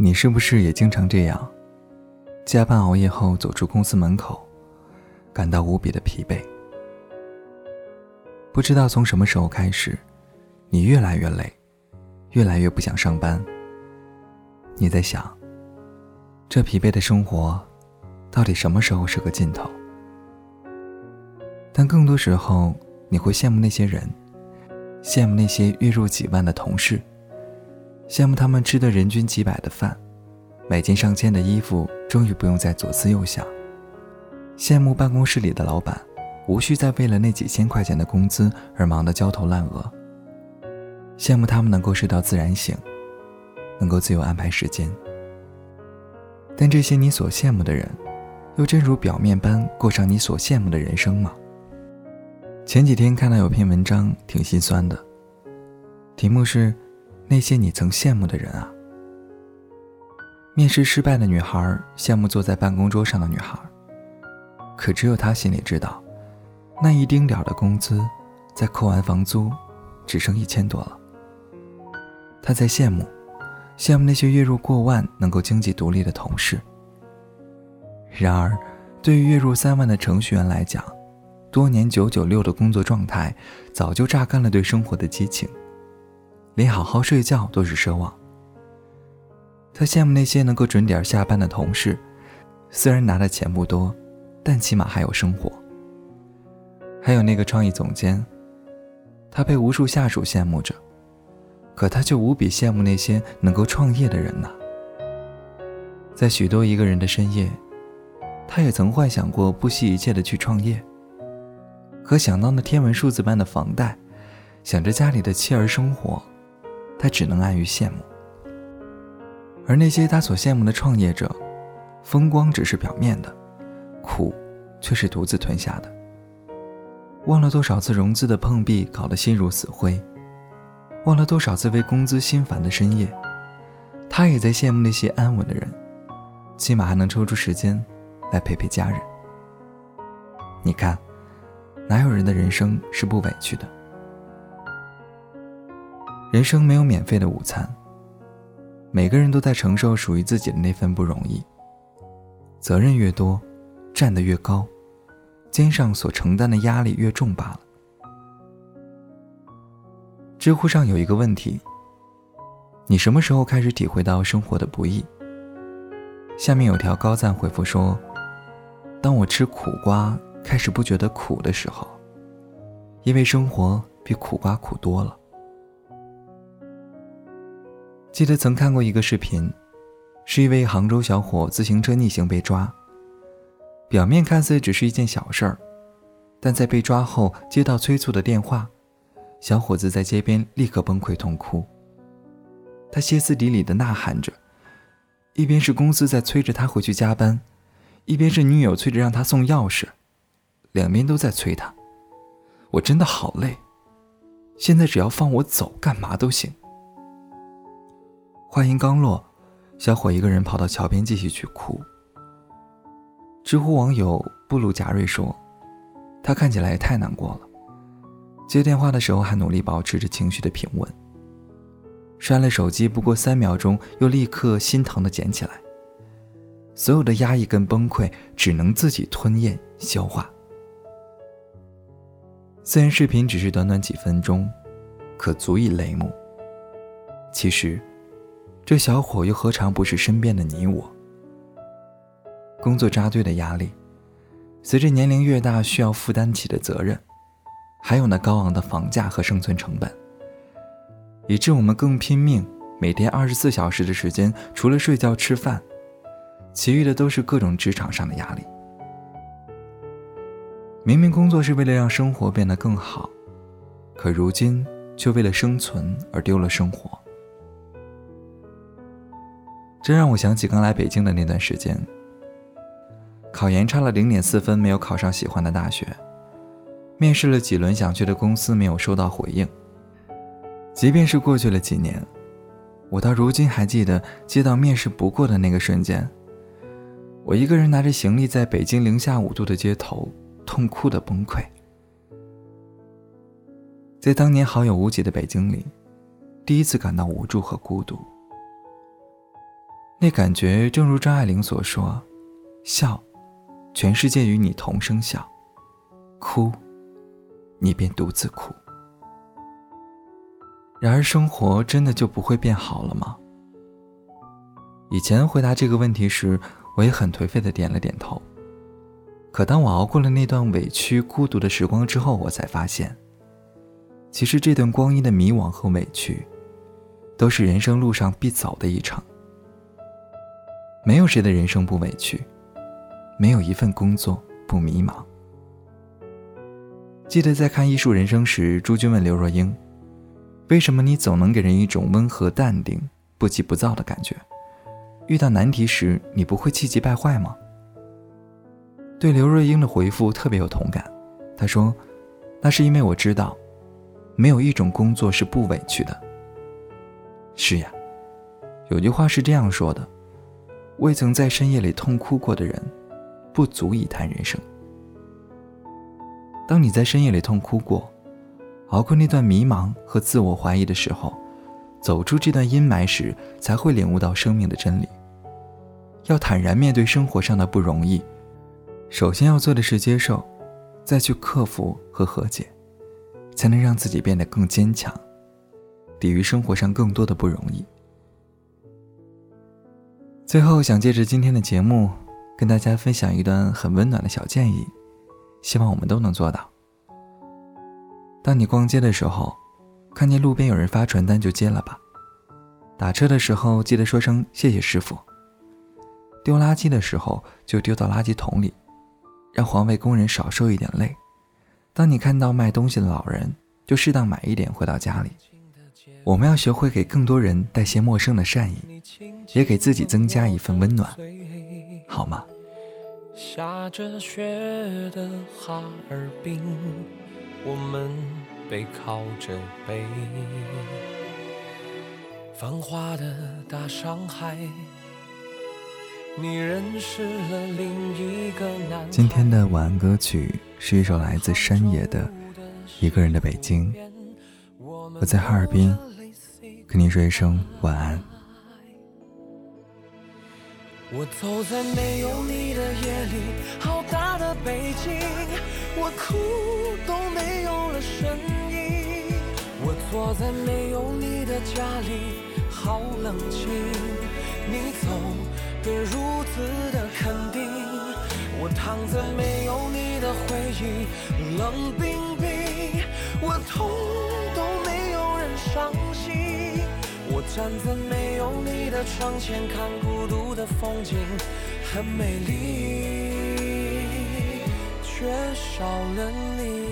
你是不是也经常这样？加班熬夜后走出公司门口，感到无比的疲惫。不知道从什么时候开始，你越来越累，越来越不想上班。你在想，这疲惫的生活，到底什么时候是个尽头？但更多时候，你会羡慕那些人，羡慕那些月入几万的同事。羡慕他们吃的人均几百的饭，买件上千的衣服，终于不用再左思右想。羡慕办公室里的老板，无需再为了那几千块钱的工资而忙得焦头烂额。羡慕他们能够睡到自然醒，能够自由安排时间。但这些你所羡慕的人，又真如表面般过上你所羡慕的人生吗？前几天看到有篇文章，挺心酸的，题目是。那些你曾羡慕的人啊，面试失败的女孩羡慕坐在办公桌上的女孩，可只有她心里知道，那一丁点的工资，在扣完房租，只剩一千多了。她在羡慕，羡慕那些月入过万、能够经济独立的同事。然而，对于月入三万的程序员来讲，多年九九六的工作状态，早就榨干了对生活的激情。连好好睡觉都是奢望。他羡慕那些能够准点下班的同事，虽然拿的钱不多，但起码还有生活。还有那个创意总监，他被无数下属羡慕着，可他却无比羡慕那些能够创业的人呢。在许多一个人的深夜，他也曾幻想过不惜一切的去创业，可想到那天文数字般的房贷，想着家里的妻儿生活。他只能安于羡慕，而那些他所羡慕的创业者，风光只是表面的，苦却是独自吞下的。忘了多少次融资的碰壁，搞得心如死灰；忘了多少次为工资心烦的深夜，他也在羡慕那些安稳的人，起码还能抽出时间来陪陪家人。你看，哪有人的人生是不委屈的？人生没有免费的午餐，每个人都在承受属于自己的那份不容易。责任越多，站得越高，肩上所承担的压力越重罢了。知乎上有一个问题：你什么时候开始体会到生活的不易？下面有条高赞回复说：“当我吃苦瓜开始不觉得苦的时候，因为生活比苦瓜苦多了。”记得曾看过一个视频，是一位杭州小伙自行车逆行被抓。表面看似只是一件小事儿，但在被抓后接到催促的电话，小伙子在街边立刻崩溃痛哭。他歇斯底里的呐喊着，一边是公司在催着他回去加班，一边是女友催着让他送钥匙，两边都在催他。我真的好累，现在只要放我走，干嘛都行。话音刚落，小伙一个人跑到桥边继续去哭。知乎网友布鲁贾瑞说：“他看起来也太难过了，接电话的时候还努力保持着情绪的平稳。摔了手机不过三秒钟，又立刻心疼的捡起来。所有的压抑跟崩溃，只能自己吞咽消化。虽然视频只是短短几分钟，可足以泪目。其实。”这小伙又何尝不是身边的你我？工作扎堆的压力，随着年龄越大需要负担起的责任，还有那高昂的房价和生存成本，以致我们更拼命，每天二十四小时的时间，除了睡觉吃饭，其余的都是各种职场上的压力。明明工作是为了让生活变得更好，可如今却为了生存而丢了生活。这让我想起刚来北京的那段时间，考研差了零点四分，没有考上喜欢的大学，面试了几轮想去的公司，没有收到回应。即便是过去了几年，我到如今还记得接到面试不过的那个瞬间，我一个人拿着行李在北京零下五度的街头痛哭的崩溃。在当年好友无几的北京里，第一次感到无助和孤独。那感觉正如张爱玲所说：“笑，全世界与你同声笑；哭，你便独自哭。”然而，生活真的就不会变好了吗？以前回答这个问题时，我也很颓废的点了点头。可当我熬过了那段委屈、孤独的时光之后，我才发现，其实这段光阴的迷惘和委屈，都是人生路上必走的一程。没有谁的人生不委屈，没有一份工作不迷茫。记得在看《艺术人生》时，朱军问刘若英。为什么你总能给人一种温和淡定、不急不躁的感觉？遇到难题时，你不会气急败坏吗？对刘若英的回复特别有同感。她说：“那是因为我知道，没有一种工作是不委屈的。”是呀，有句话是这样说的：“未曾在深夜里痛哭过的人，不足以谈人生。”当你在深夜里痛哭过。熬过那段迷茫和自我怀疑的时候，走出这段阴霾时，才会领悟到生命的真理。要坦然面对生活上的不容易，首先要做的是接受，再去克服和和解，才能让自己变得更坚强，抵御生活上更多的不容易。最后，想借着今天的节目，跟大家分享一段很温暖的小建议，希望我们都能做到。当你逛街的时候，看见路边有人发传单，就接了吧。打车的时候记得说声谢谢师傅。丢垃圾的时候就丢到垃圾桶里，让环卫工人少受一点累。当你看到卖东西的老人，就适当买一点回到家里。我们要学会给更多人带些陌生的善意，也给自己增加一份温暖，好吗？下着雪的哈尔滨。我们背靠着背，繁华的大上海，你认识了另一个男今天的晚安歌曲是一首来自山野的《一个人的北京》，我在哈尔滨，跟你说一声晚安。我走在没有你的夜里，好大的北京，我哭都没有了声音。我坐在没有你的家里，好冷清，你走的如此的肯定。我躺在没有你的回忆，冷冰冰，我痛都没有人伤。站在没有你的窗前，看孤独的风景，很美丽，却少了你。